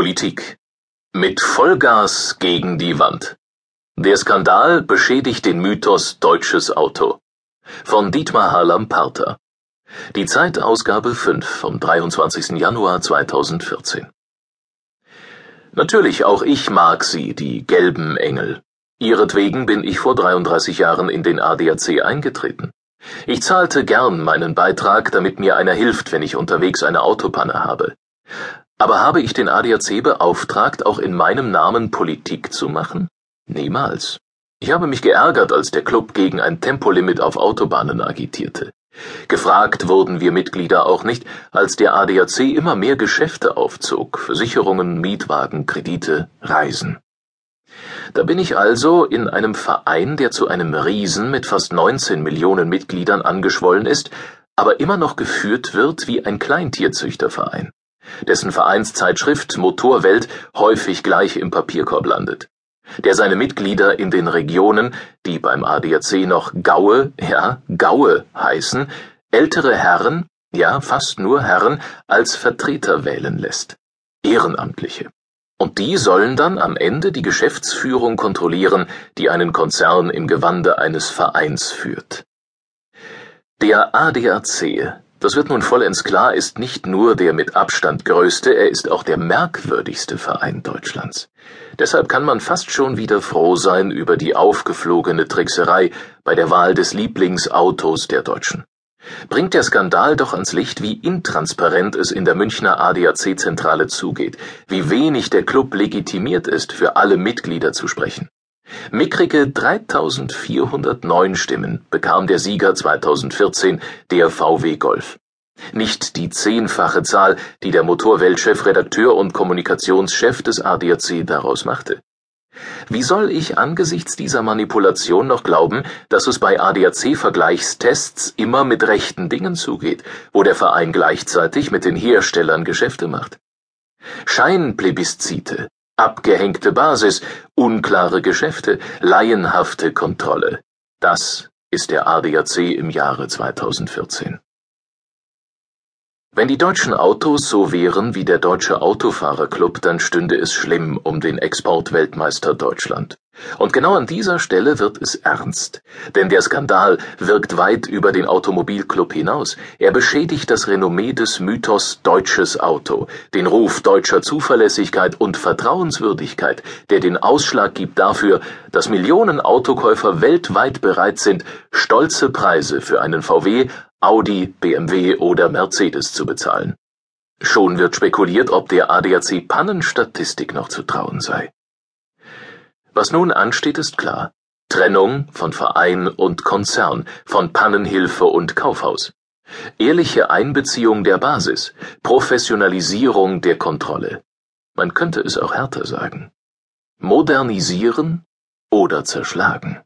Politik. Mit Vollgas gegen die Wand. Der Skandal beschädigt den Mythos deutsches Auto. Von Dietmar Harlam-Parter. Die Zeit Ausgabe 5 vom 23. Januar 2014. Natürlich auch ich mag sie, die gelben Engel. Ihretwegen bin ich vor 33 Jahren in den ADAC eingetreten. Ich zahlte gern meinen Beitrag, damit mir einer hilft, wenn ich unterwegs eine Autopanne habe. Aber habe ich den ADAC beauftragt, auch in meinem Namen Politik zu machen? Niemals. Ich habe mich geärgert, als der Club gegen ein Tempolimit auf Autobahnen agitierte. Gefragt wurden wir Mitglieder auch nicht, als der ADAC immer mehr Geschäfte aufzog, Versicherungen, Mietwagen, Kredite, Reisen. Da bin ich also in einem Verein, der zu einem Riesen mit fast 19 Millionen Mitgliedern angeschwollen ist, aber immer noch geführt wird wie ein Kleintierzüchterverein dessen Vereinszeitschrift Motorwelt häufig gleich im Papierkorb landet, der seine Mitglieder in den Regionen, die beim ADAC noch Gaue, ja, Gaue heißen, ältere Herren, ja, fast nur Herren, als Vertreter wählen lässt. Ehrenamtliche. Und die sollen dann am Ende die Geschäftsführung kontrollieren, die einen Konzern im Gewande eines Vereins führt. Der ADAC das wird nun vollends klar, ist nicht nur der mit Abstand größte, er ist auch der merkwürdigste Verein Deutschlands. Deshalb kann man fast schon wieder froh sein über die aufgeflogene Trickserei bei der Wahl des Lieblingsautos der Deutschen. Bringt der Skandal doch ans Licht, wie intransparent es in der Münchner ADAC-Zentrale zugeht, wie wenig der Club legitimiert ist, für alle Mitglieder zu sprechen. Mickrige 3409 Stimmen bekam der Sieger 2014, der VW Golf. Nicht die zehnfache Zahl, die der Motorwelt-Chefredakteur und Kommunikationschef des ADAC daraus machte. Wie soll ich angesichts dieser Manipulation noch glauben, dass es bei ADAC-Vergleichstests immer mit rechten Dingen zugeht, wo der Verein gleichzeitig mit den Herstellern Geschäfte macht? Scheinplebiscite Abgehängte Basis, unklare Geschäfte, laienhafte Kontrolle. Das ist der ADAC im Jahre 2014. Wenn die deutschen Autos so wären wie der Deutsche Autofahrerclub, dann stünde es schlimm um den Exportweltmeister Deutschland. Und genau an dieser Stelle wird es ernst. Denn der Skandal wirkt weit über den Automobilclub hinaus. Er beschädigt das Renommee des Mythos deutsches Auto, den Ruf deutscher Zuverlässigkeit und Vertrauenswürdigkeit, der den Ausschlag gibt dafür, dass Millionen Autokäufer weltweit bereit sind, stolze Preise für einen VW Audi, BMW oder Mercedes zu bezahlen. Schon wird spekuliert, ob der ADAC Pannenstatistik noch zu trauen sei. Was nun ansteht, ist klar. Trennung von Verein und Konzern, von Pannenhilfe und Kaufhaus. Ehrliche Einbeziehung der Basis, Professionalisierung der Kontrolle. Man könnte es auch härter sagen. Modernisieren oder zerschlagen.